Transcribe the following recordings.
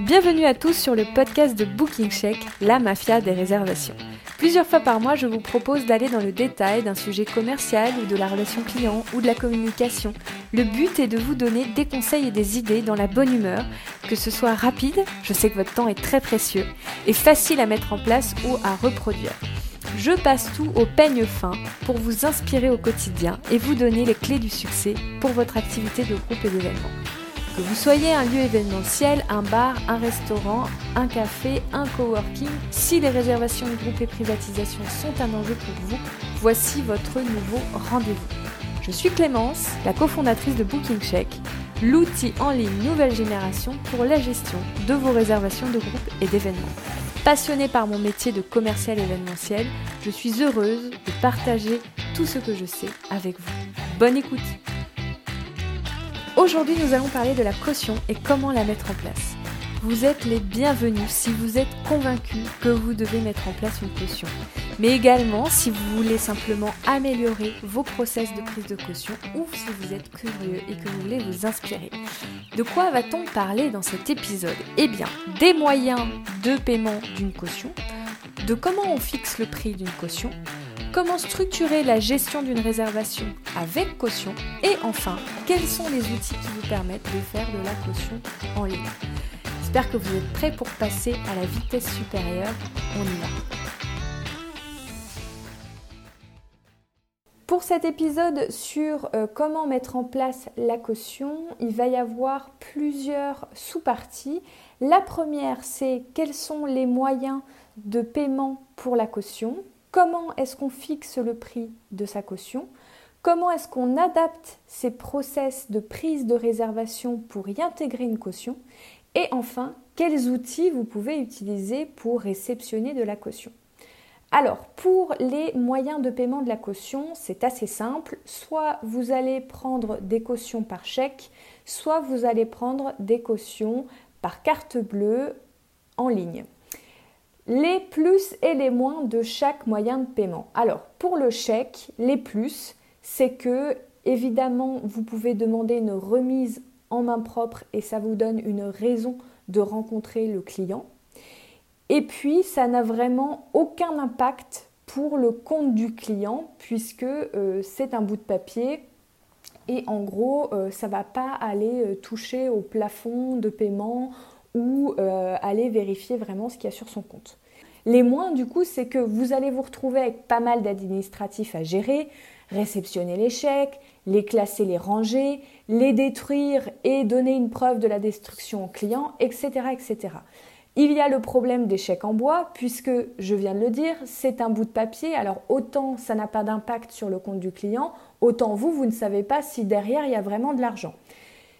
Bienvenue à tous sur le podcast de Booking Check, la mafia des réservations. Plusieurs fois par mois, je vous propose d'aller dans le détail d'un sujet commercial ou de la relation client ou de la communication. Le but est de vous donner des conseils et des idées dans la bonne humeur, que ce soit rapide, je sais que votre temps est très précieux, et facile à mettre en place ou à reproduire. Je passe tout au peigne fin pour vous inspirer au quotidien et vous donner les clés du succès pour votre activité de groupe et d'événement. Que vous soyez un lieu événementiel, un bar, un restaurant, un café, un coworking, si les réservations de groupe et privatisation sont un enjeu pour vous, voici votre nouveau rendez-vous. Je suis Clémence, la cofondatrice de Booking Check, l'outil en ligne nouvelle génération pour la gestion de vos réservations de groupe et d'événements. Passionnée par mon métier de commercial événementiel, je suis heureuse de partager tout ce que je sais avec vous. Bonne écoute Aujourd'hui, nous allons parler de la caution et comment la mettre en place. Vous êtes les bienvenus si vous êtes convaincu que vous devez mettre en place une caution. Mais également si vous voulez simplement améliorer vos process de prise de caution ou si vous êtes curieux et que vous voulez vous inspirer. De quoi va-t-on parler dans cet épisode? Eh bien, des moyens de paiement d'une caution, de comment on fixe le prix d'une caution, comment structurer la gestion d'une réservation avec caution et enfin, quels sont les outils qui vous permettent de faire de la caution en ligne. J'espère que vous êtes prêts pour passer à la vitesse supérieure. On y va. Pour cet épisode sur euh, comment mettre en place la caution, il va y avoir plusieurs sous-parties. La première, c'est quels sont les moyens de paiement pour la caution comment est-ce qu'on fixe le prix de sa caution, comment est-ce qu'on adapte ses process de prise de réservation pour y intégrer une caution, et enfin, quels outils vous pouvez utiliser pour réceptionner de la caution? Alors, pour les moyens de paiement de la caution, c'est assez simple. Soit vous allez prendre des cautions par chèque, soit vous allez prendre des cautions par carte bleue en ligne les plus et les moins de chaque moyen de paiement. Alors, pour le chèque, les plus, c'est que, évidemment, vous pouvez demander une remise en main propre et ça vous donne une raison de rencontrer le client. Et puis, ça n'a vraiment aucun impact pour le compte du client puisque euh, c'est un bout de papier et en gros, euh, ça ne va pas aller euh, toucher au plafond de paiement ou euh, aller vérifier vraiment ce qu'il y a sur son compte. Les moins, du coup, c'est que vous allez vous retrouver avec pas mal d'administratifs à gérer, réceptionner les chèques, les classer, les ranger, les détruire et donner une preuve de la destruction au client, etc., etc. Il y a le problème des chèques en bois, puisque, je viens de le dire, c'est un bout de papier, alors autant ça n'a pas d'impact sur le compte du client, autant vous, vous ne savez pas si derrière il y a vraiment de l'argent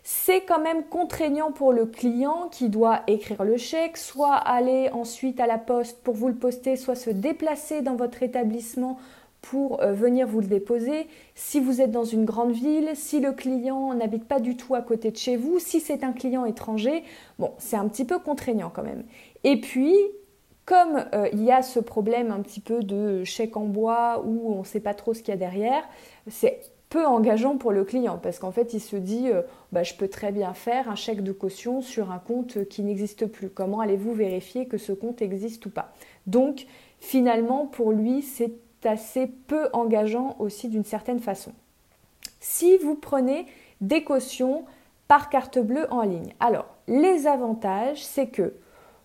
c'est quand même contraignant pour le client qui doit écrire le chèque, soit aller ensuite à la poste pour vous le poster, soit se déplacer dans votre établissement pour euh, venir vous le déposer. Si vous êtes dans une grande ville, si le client n'habite pas du tout à côté de chez vous, si c'est un client étranger, bon, c'est un petit peu contraignant quand même. Et puis, comme euh, il y a ce problème un petit peu de chèque en bois où on ne sait pas trop ce qu'il y a derrière, c'est peu engageant pour le client parce qu'en fait il se dit euh, bah, je peux très bien faire un chèque de caution sur un compte qui n'existe plus. Comment allez-vous vérifier que ce compte existe ou pas? Donc finalement pour lui c'est assez peu engageant aussi d'une certaine façon. Si vous prenez des cautions par carte bleue en ligne, alors les avantages c'est que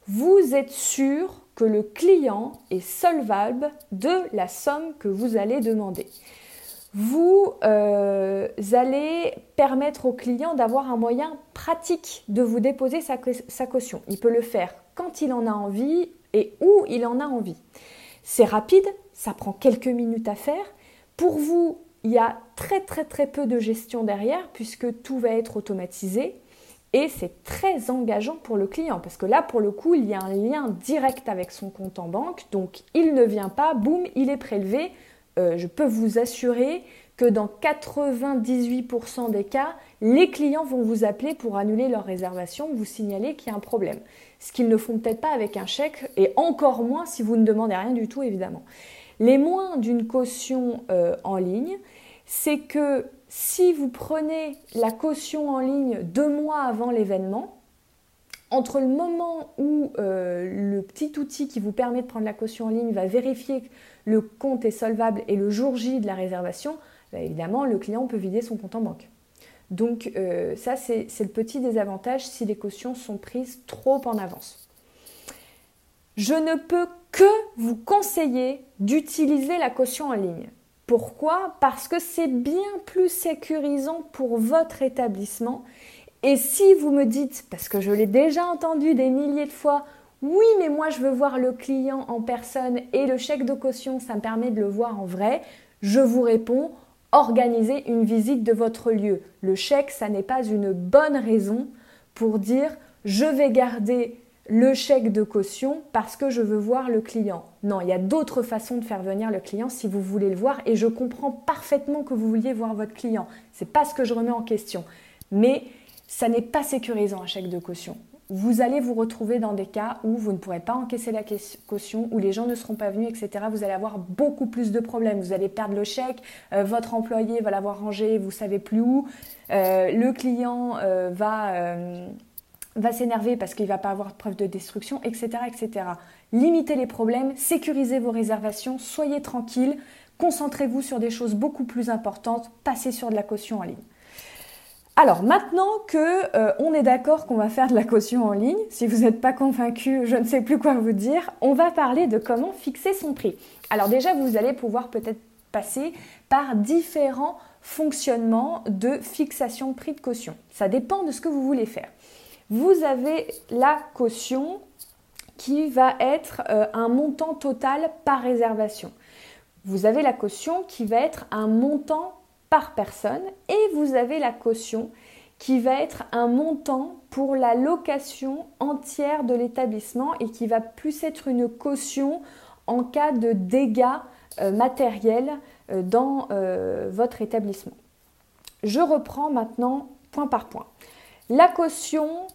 vous êtes sûr que le client est solvable de la somme que vous allez demander vous euh, allez permettre au client d'avoir un moyen pratique de vous déposer sa, sa, caution. Il peut le faire quand il en a envie et où il en a envie. C'est rapide, ça prend quelques minutes à faire. Pour vous, il y a très très très peu de gestion derrière puisque tout va être automatisé. Et c'est très engageant pour le client parce que là, pour le coup, il y a un lien direct avec son compte en banque. Donc, il ne vient pas, boum, il est prélevé euh, je peux vous assurer que dans 98% des cas, les clients vont vous appeler pour annuler leur réservation, vous signaler qu'il y a un problème. Ce qu'ils ne font peut-être pas avec un chèque, et encore moins si vous ne demandez rien du tout, évidemment. Les moins d'une caution euh, en ligne, c'est que si vous prenez la caution en ligne deux mois avant l'événement, Entre le moment où euh, le petit outil qui vous permet de prendre la caution en ligne va vérifier que le compte est solvable et le jour J de la réservation, bah, évidemment, le client peut vider son compte en banque. Donc euh, ça, c'est le petit désavantage si les cautions sont prises trop en avance. Je ne peux que vous conseiller d'utiliser la caution en ligne. Pourquoi? Parce que c'est bien plus sécurisant pour votre établissement. Et si vous me dites, parce que je l'ai déjà entendu des milliers de fois, oui, mais moi je veux voir le client en personne et le chèque de caution, ça me permet de le voir en vrai, je vous réponds, organisez une visite de votre lieu. Le chèque, ça n'est pas une bonne raison pour dire je vais garder le chèque de caution parce que je veux voir le client. Non, il y a d'autres façons de faire venir le client si vous voulez le voir et je comprends parfaitement que vous vouliez voir votre client. C'est pas ce que je remets en question. Mais ça n'est pas sécurisant un chèque de caution. Vous allez vous retrouver dans des cas où vous ne pourrez pas encaisser la caution, où les gens ne seront pas venus, etc. Vous allez avoir beaucoup plus de problèmes. Vous allez perdre le chèque, euh, votre employé va l'avoir rangé, vous savez plus où, euh, le client euh, va s'énerver parce qu'il ne va pas avoir de preuve de destruction, etc., etc. Limitez les problèmes, sécurisez vos réservations, soyez tranquille, concentrez-vous sur des choses beaucoup plus importantes, passez sur de la caution en ligne. Alors maintenant que euh, on est d'accord qu'on va faire de la caution en ligne, si vous n'êtes pas convaincu, je ne sais plus quoi vous dire, on va parler de comment fixer son prix. Alors déjà, vous allez pouvoir peut-être passer par différents fonctionnements de fixation de prix de caution. Ça dépend de ce que vous voulez faire vous avez la caution qui va être euh, un montant total par réservation. Vous avez la caution qui va être un montant par personne et vous avez la caution qui va être un montant pour la location entière de l'établissement et qui va plus être une caution en cas de dégâts euh, matériels euh, dans votre établissement. Je reprends maintenant point par point. La caution,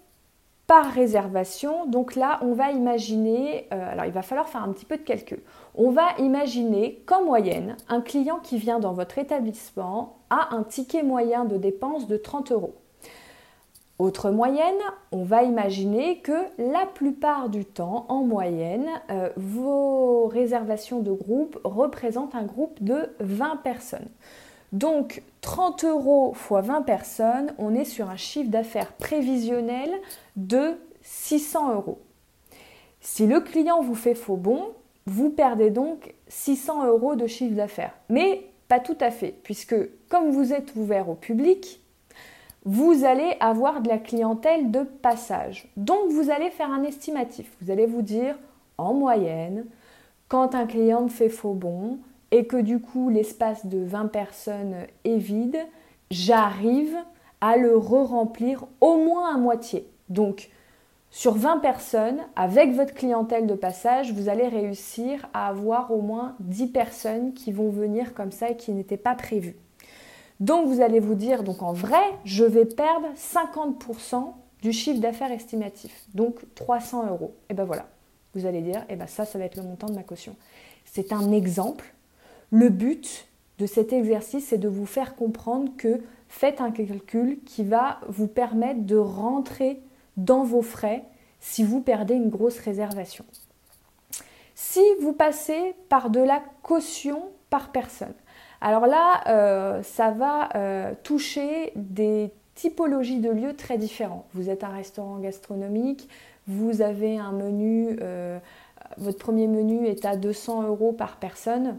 par réservation. Donc là, on va imaginer, euh, alors il va falloir faire un petit peu de calcul. On va imaginer qu'en moyenne, un client qui vient dans votre établissement a un ticket moyen de dépense de 30 euros. Autre moyenne, on va imaginer que la plupart du temps, en moyenne, euh, vos réservations de groupe représentent un groupe de 20 personnes. Donc 30 euros x 20 personnes, on est sur un chiffre d'affaires prévisionnel de 600 euros. Si le client vous fait faux bon, vous perdez donc 600 euros de chiffre d'affaires. Mais pas tout à fait, puisque comme vous êtes ouvert au public, vous allez avoir de la clientèle de passage. Donc vous allez faire un estimatif. Vous allez vous dire, en moyenne, quand un client me fait faux bon, et que du coup l'espace de 20 personnes est vide, j'arrive à le re-remplir au moins à moitié. Donc sur 20 personnes, avec votre clientèle de passage, vous allez réussir à avoir au moins 10 personnes qui vont venir comme ça et qui n'étaient pas prévues. Donc vous allez vous dire, donc en vrai, je vais perdre 50% du chiffre d'affaires estimatif, donc 300 euros. Et ben voilà, vous allez dire, et ben ça, ça va être le montant de ma caution. C'est un exemple le but de cet exercice, c'est de vous faire comprendre que faites un calcul qui va vous permettre de rentrer dans vos frais si vous perdez une grosse réservation. Si vous passez par de la caution par personne, alors là, euh, ça va euh, toucher des typologies de lieux très différents. Vous êtes un restaurant gastronomique, vous avez un menu, euh, votre premier menu est à 200 euros par personne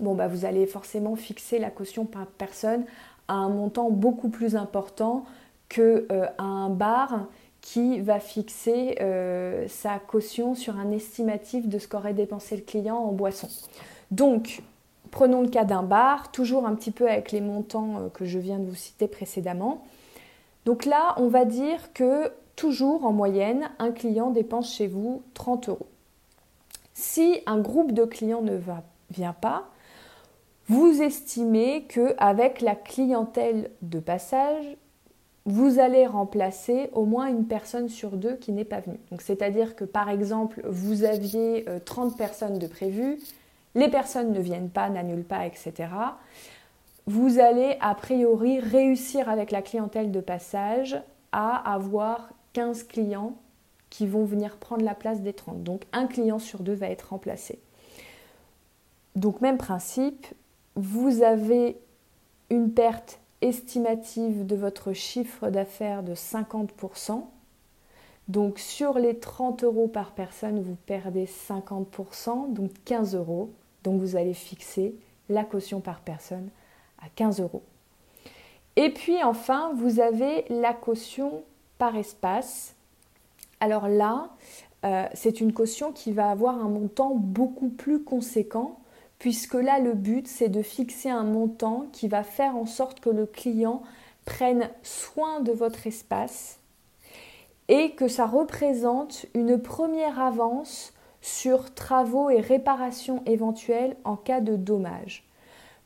bon, bah, vous allez forcément fixer la caution par personne à un montant beaucoup plus important qu'un euh, un bar qui va fixer euh, sa caution sur un estimatif de ce qu'aurait dépensé le client en boisson. Donc, prenons le cas d'un bar, toujours un petit peu avec les montants euh, que je viens de vous citer précédemment. Donc là, on va dire que toujours en moyenne, un client dépense chez vous 30 euros. Si un groupe de clients ne va, vient pas, vous estimez que avec la clientèle de passage, vous allez remplacer au moins une personne sur deux qui n'est pas venue. C'est-à-dire que par exemple, vous aviez 30 euh, personnes de prévues, les personnes ne viennent pas, n'annulent pas, etc. Vous allez a priori réussir avec la clientèle de passage à avoir 15 clients qui vont venir prendre la place des 30. Donc un client sur deux va être remplacé. Donc même principe, vous avez une perte estimative de votre chiffre d'affaires de 50%. Donc sur les 30 euros par personne, vous perdez 50%, donc 15 euros. Donc vous allez fixer la caution par personne à 15 euros. Et puis enfin, vous avez la caution par espace. Alors là, euh, c'est une caution qui va avoir un montant beaucoup plus conséquent, puisque là, le but, c'est de fixer un montant qui va faire en sorte que le client prenne soin de votre espace et que ça représente une première avance sur travaux et réparations éventuelles en cas de dommage.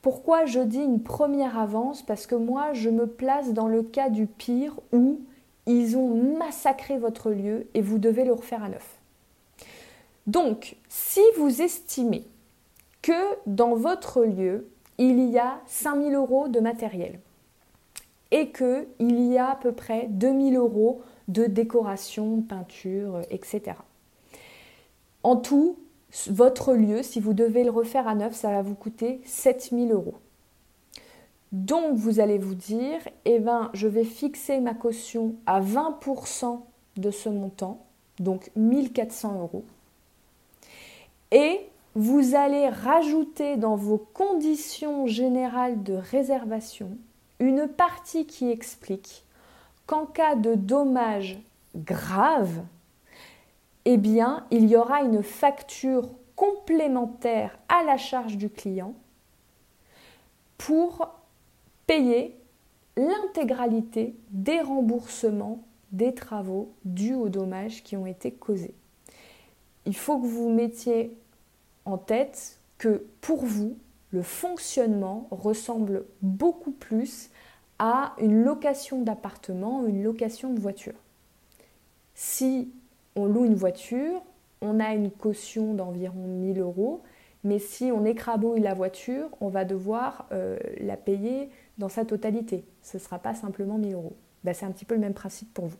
Pourquoi je dis une première avance? Parce que moi, je me place dans le cas du pire où ils ont massacré votre lieu et vous devez le refaire à neuf. Donc, si vous estimez que dans votre lieu, il y a 5000 euros de matériel et qu'il y a à peu près 2000 euros de décoration, peinture, etc. En tout, votre lieu, si vous devez le refaire à neuf, ça va vous coûter 7000 euros. Donc vous allez vous dire, eh ben, je vais fixer ma caution à 20% de ce montant, donc 1400 euros. Et vous allez rajouter dans vos conditions générales de réservation une partie qui explique qu'en cas de dommage grave, eh bien, il y aura une facture complémentaire à la charge du client pour payer l'intégralité des remboursements des travaux dus aux dommages qui ont été causés. Il faut que vous mettiez en tête que pour vous, le fonctionnement ressemble beaucoup plus à une location d'appartement, une location de voiture. Si on loue une voiture, on a une caution d'environ 1000 euros, mais si on écrabouille la voiture, on va devoir euh, la payer dans sa totalité. Ce ne sera pas simplement 1000 euros. Ben, c'est un petit peu le même principe pour vous.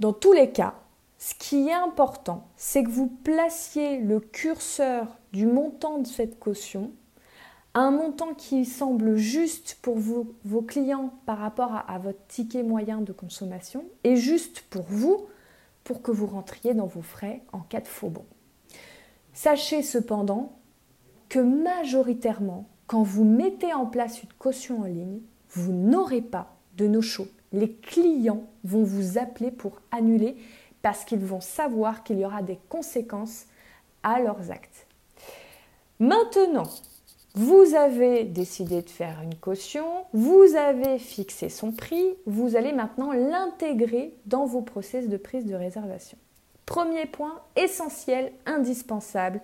Dans tous les cas, ce qui est important, c'est que vous placiez le curseur du montant de cette caution à un montant qui semble juste pour vos clients par rapport à votre ticket moyen de consommation et juste pour vous pour que vous rentriez dans vos frais en cas de faux bon. Sachez cependant que majoritairement, quand vous mettez en place une caution en ligne, vous n'aurez pas de no-show. Les clients vont vous appeler pour annuler parce qu'ils vont savoir qu'il y aura des conséquences à leurs actes. Maintenant, vous avez décidé de faire une caution, vous avez fixé son prix, vous allez maintenant l'intégrer dans vos process de prise de réservation. Premier point essentiel, indispensable,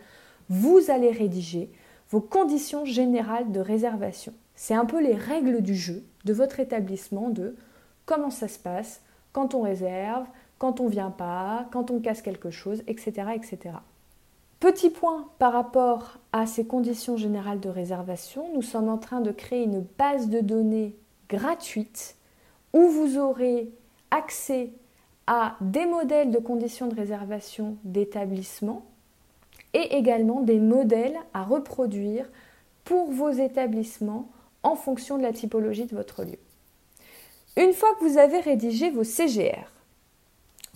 vous allez rédiger vos conditions générales de réservation. C'est un peu les règles du jeu de votre établissement de comment ça se passe quand on réserve, quand on vient pas, quand on casse quelque chose, etc. etc. Petit point par rapport à ces conditions générales de réservation, nous sommes en train de créer une base de données gratuite où vous aurez accès à des modèles de conditions de réservation d'établissement et également des modèles à reproduire pour vos établissements en fonction de la typologie de votre lieu. Une fois que vous avez rédigé vos CGR,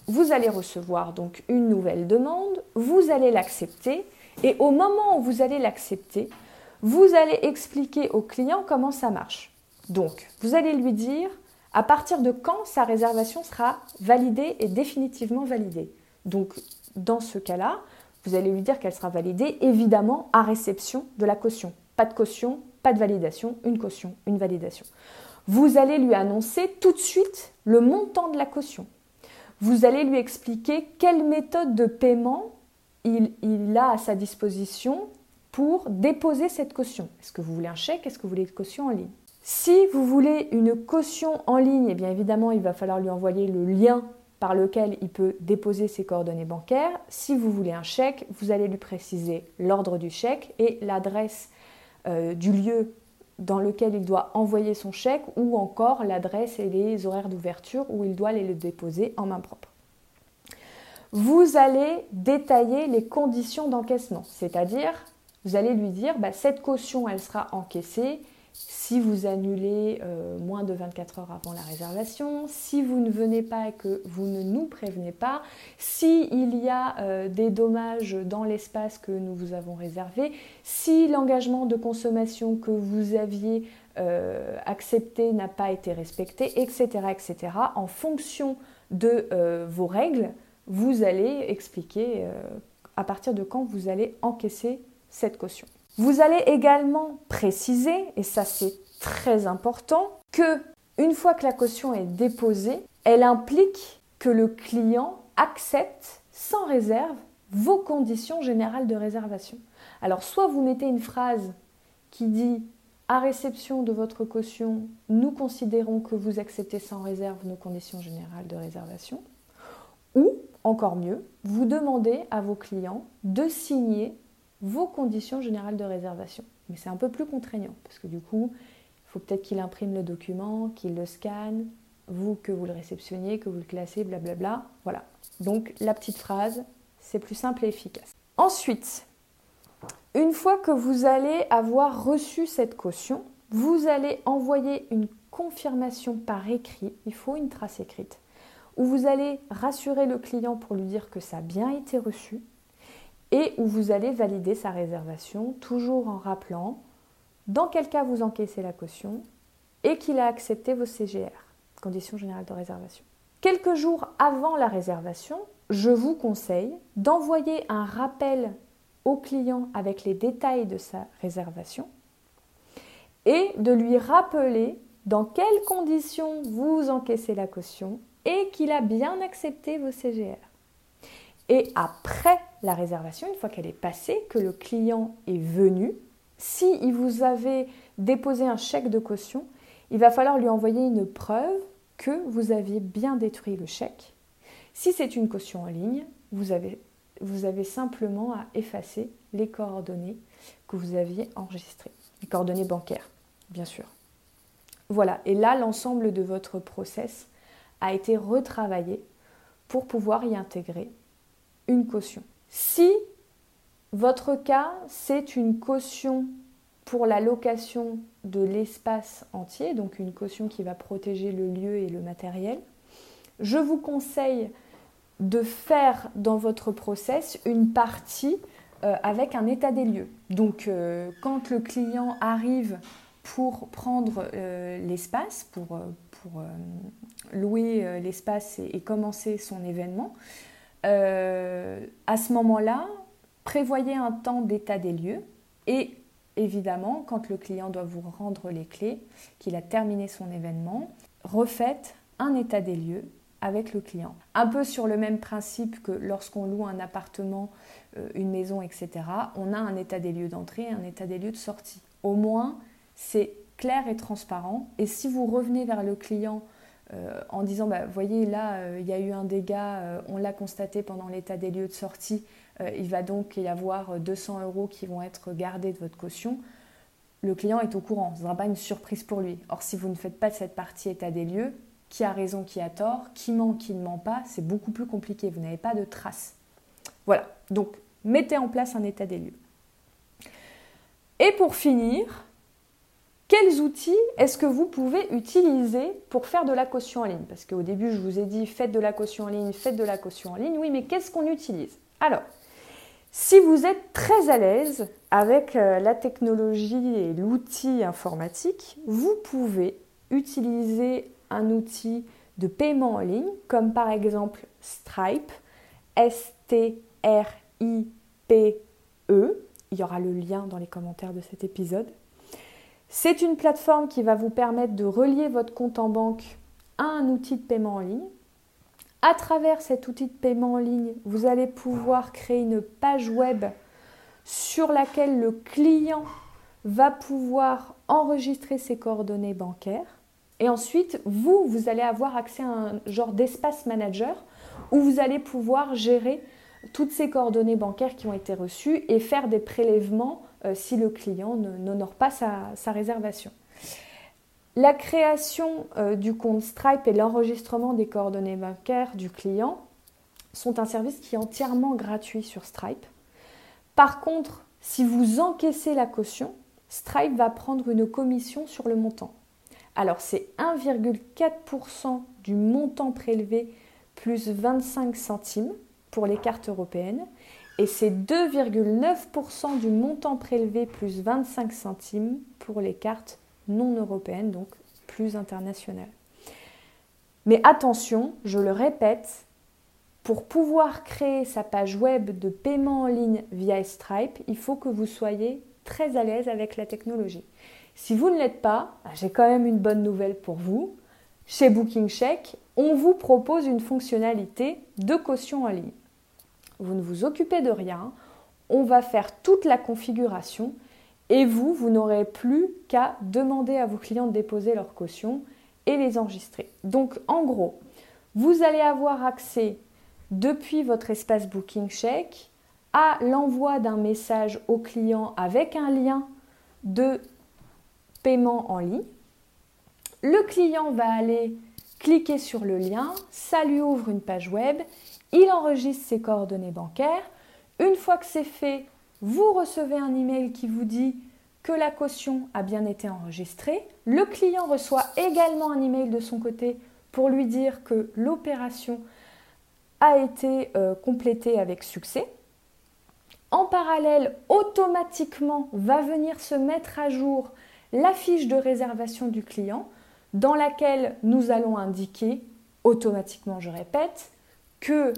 vous allez recevoir donc une nouvelle demande, vous allez l'accepter et au moment où vous allez l'accepter, vous allez expliquer au client comment ça marche. Donc, vous allez lui dire à partir de quand sa réservation sera validée et définitivement validée. Donc, dans ce cas-là, vous allez lui dire qu'elle sera validée évidemment à réception de la caution. Pas de caution, pas de validation, une caution, une validation. Vous allez lui annoncer tout de suite le montant de la caution vous allez lui expliquer quelle méthode de paiement il, a à sa disposition pour déposer cette caution. Est-ce que vous voulez un chèque? Est-ce que vous voulez une caution en ligne? Si vous voulez une caution en ligne, eh bien évidemment, il va falloir lui envoyer le lien par lequel il peut déposer ses coordonnées bancaires. Si vous voulez un chèque, vous allez lui préciser l'ordre du chèque et l'adresse euh, du lieu dans lequel il doit envoyer son chèque ou encore l'adresse et les horaires d'ouverture où il doit aller le déposer en main propre. vous allez détailler les conditions d'encaissement. C'est-à-dire, vous allez lui dire, bah, cette caution, elle sera encaissée si vous annulez euh, moins de 24 heures avant la réservation, si vous ne venez pas et que vous ne nous prévenez pas, s'il il y a euh, des dommages dans l'espace que nous vous avons réservé, si l'engagement de consommation que vous aviez euh, accepté n'a pas été respecté, etc., etc. En fonction de vos règles, vous allez expliquer à partir de quand vous allez encaisser cette caution. Vous allez également préciser, et ça c'est très important, que une fois que la caution est déposée, elle implique que le client accepte sans réserve vos conditions générales de réservation. Alors soit vous mettez une phrase qui dit à réception de votre caution, nous considérons que vous acceptez sans réserve nos conditions générales de réservation, ou encore mieux, vous demandez à vos clients de signer vos conditions générales de réservation. Mais c'est un peu plus contraignant parce que du coup, il faut peut-être qu'il imprime le document, qu'il le scanne, vous que vous le réceptionniez, que vous le classez, blablabla. Voilà. Donc la petite phrase, c'est plus simple et efficace. Ensuite, une fois que vous allez avoir reçu cette caution, vous allez envoyer une confirmation par écrit, il faut une trace écrite, où vous allez rassurer le client pour lui dire que ça a bien été reçu, et où vous allez valider sa réservation, toujours en rappelant dans quel cas vous encaissez la caution et qu'il a accepté vos CGR, conditions générales de réservation. Quelques jours avant la réservation, je vous conseille d'envoyer un rappel au client avec les détails de sa réservation et de lui rappeler dans quelles conditions vous encaissez la caution et qu'il a bien accepté vos CGR. Et après la réservation, une fois qu'elle est passée, que le client est venu, si vous avez déposé un chèque de caution, il va falloir lui envoyer une preuve que vous aviez bien détruit le chèque. Si c'est une caution en ligne, vous avez, vous avez simplement à effacer les coordonnées que vous aviez enregistrées, les coordonnées bancaires, bien sûr. Voilà, et là, l'ensemble de votre process a été retravaillé pour pouvoir y intégrer une caution. Si votre cas, c'est une caution pour la location de l'espace entier, donc une caution qui va protéger le lieu et le matériel, je vous conseille de faire dans votre process une partie euh, avec un état des lieux. Donc euh, quand le client arrive pour prendre euh, l'espace, pour, pour louer l'espace et, commencer son événement, euh, à ce moment-là, prévoyez un temps d'état des lieux et évidemment, quand le client doit vous rendre les clés, qu'il a terminé son événement, refaites un état des lieux avec le client. Un peu sur le même principe que lorsqu'on loue un appartement, euh, une maison, etc., on a un état des lieux d'entrée et un état des lieux de sortie. Au moins, c'est clair et transparent. Et si vous revenez vers le client euh, en disant, bah, voyez là, euh, il y a eu un dégât, euh, on l'a constaté pendant l'état des lieux de sortie, il va donc y avoir 200 euros qui vont être gardés de votre caution. Le client est au courant, ce ne sera pas une surprise pour lui. Or, si vous ne faites pas cette partie état des lieux, qui a raison, qui a tort, qui ment, qui ne ment pas, c'est beaucoup plus compliqué, vous n'avez pas de traces. Voilà, donc mettez en place un état des lieux. Et pour finir, quels outils est-ce que vous pouvez utiliser pour faire de la caution en ligne? Parce qu'au début, je vous ai dit faites de la caution en ligne, faites de la caution en ligne. Oui, mais qu'est-ce qu'on utilise? Alors, si vous êtes très à l'aise avec euh, la technologie et l'outil informatique, vous pouvez utiliser un outil de paiement en ligne, comme par exemple Stripe, S-T-R-I-P-E. Il y aura le lien dans les commentaires de cet épisode. C'est une plateforme qui va vous permettre de relier votre compte en banque à un outil de paiement en ligne. À travers cet outil de paiement en ligne, vous allez pouvoir créer une page web sur laquelle le client va pouvoir enregistrer ses coordonnées bancaires. Et ensuite, vous, vous allez avoir accès à un genre d'espace manager où vous allez pouvoir gérer toutes ces coordonnées bancaires qui ont été reçues et faire des prélèvements si le client n'honore pas sa, réservation. La création euh, du compte Stripe et l'enregistrement des coordonnées bancaires du client sont un service qui est entièrement gratuit sur Stripe. Par contre, si vous encaissez la caution, Stripe va prendre une commission sur le montant. Alors c'est 1,4% du montant prélevé plus 25 centimes pour les cartes européennes et c'est 2,9% du montant prélevé plus 25 centimes pour les cartes non européennes, donc plus internationales. Mais attention, je le répète, pour pouvoir créer sa page web de paiement en ligne via Stripe, il faut que vous soyez très à l'aise avec la technologie. Si vous ne l'êtes pas, bah, j'ai quand même une bonne nouvelle pour vous. Chez Booking Check, on vous propose une fonctionnalité de caution en ligne. Vous ne vous occupez de rien, on va faire toute la configuration et vous, vous n'aurez plus qu'à demander à vos clients de déposer leur caution et les enregistrer. Donc en gros, vous allez avoir accès depuis votre espace Booking Check à l'envoi d'un message au client avec un lien de paiement en ligne. Le client va aller cliquer sur le lien, ça lui ouvre une page web, il enregistre ses coordonnées bancaires. Une fois que c'est fait, vous recevez un email qui vous dit que la caution a bien été enregistrée. Le client reçoit également un email de son côté pour lui dire que l'opération a été euh, complétée avec succès. En parallèle, automatiquement va venir se mettre à jour la fiche de réservation du client dans laquelle nous allons indiquer automatiquement, je répète, que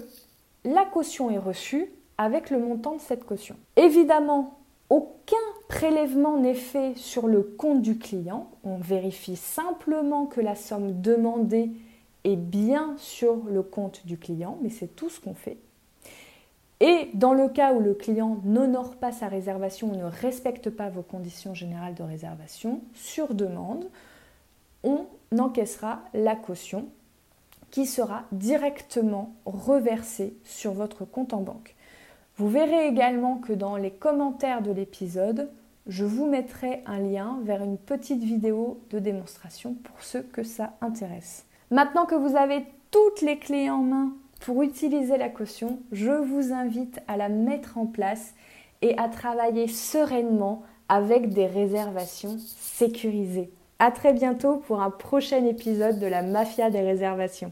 la caution est reçue avec le montant de cette caution. Évidemment, aucun prélèvement n'est fait sur le compte du client. On vérifie simplement que la somme demandée est bien sur le compte du client, mais c'est tout ce qu'on fait. Et dans le cas où le client n'honore pas sa réservation ou ne respecte pas vos conditions générales de réservation, sur demande, on encaissera la caution qui sera directement reversée sur votre compte en banque. Vous verrez également que dans les commentaires de l'épisode, je vous mettrai un lien vers une petite vidéo de démonstration pour ceux que ça intéresse. Maintenant que vous avez toutes les clés en main pour utiliser la caution, je vous invite à la mettre en place et à travailler sereinement avec des réservations sécurisées. A très bientôt pour un prochain épisode de la mafia des réservations.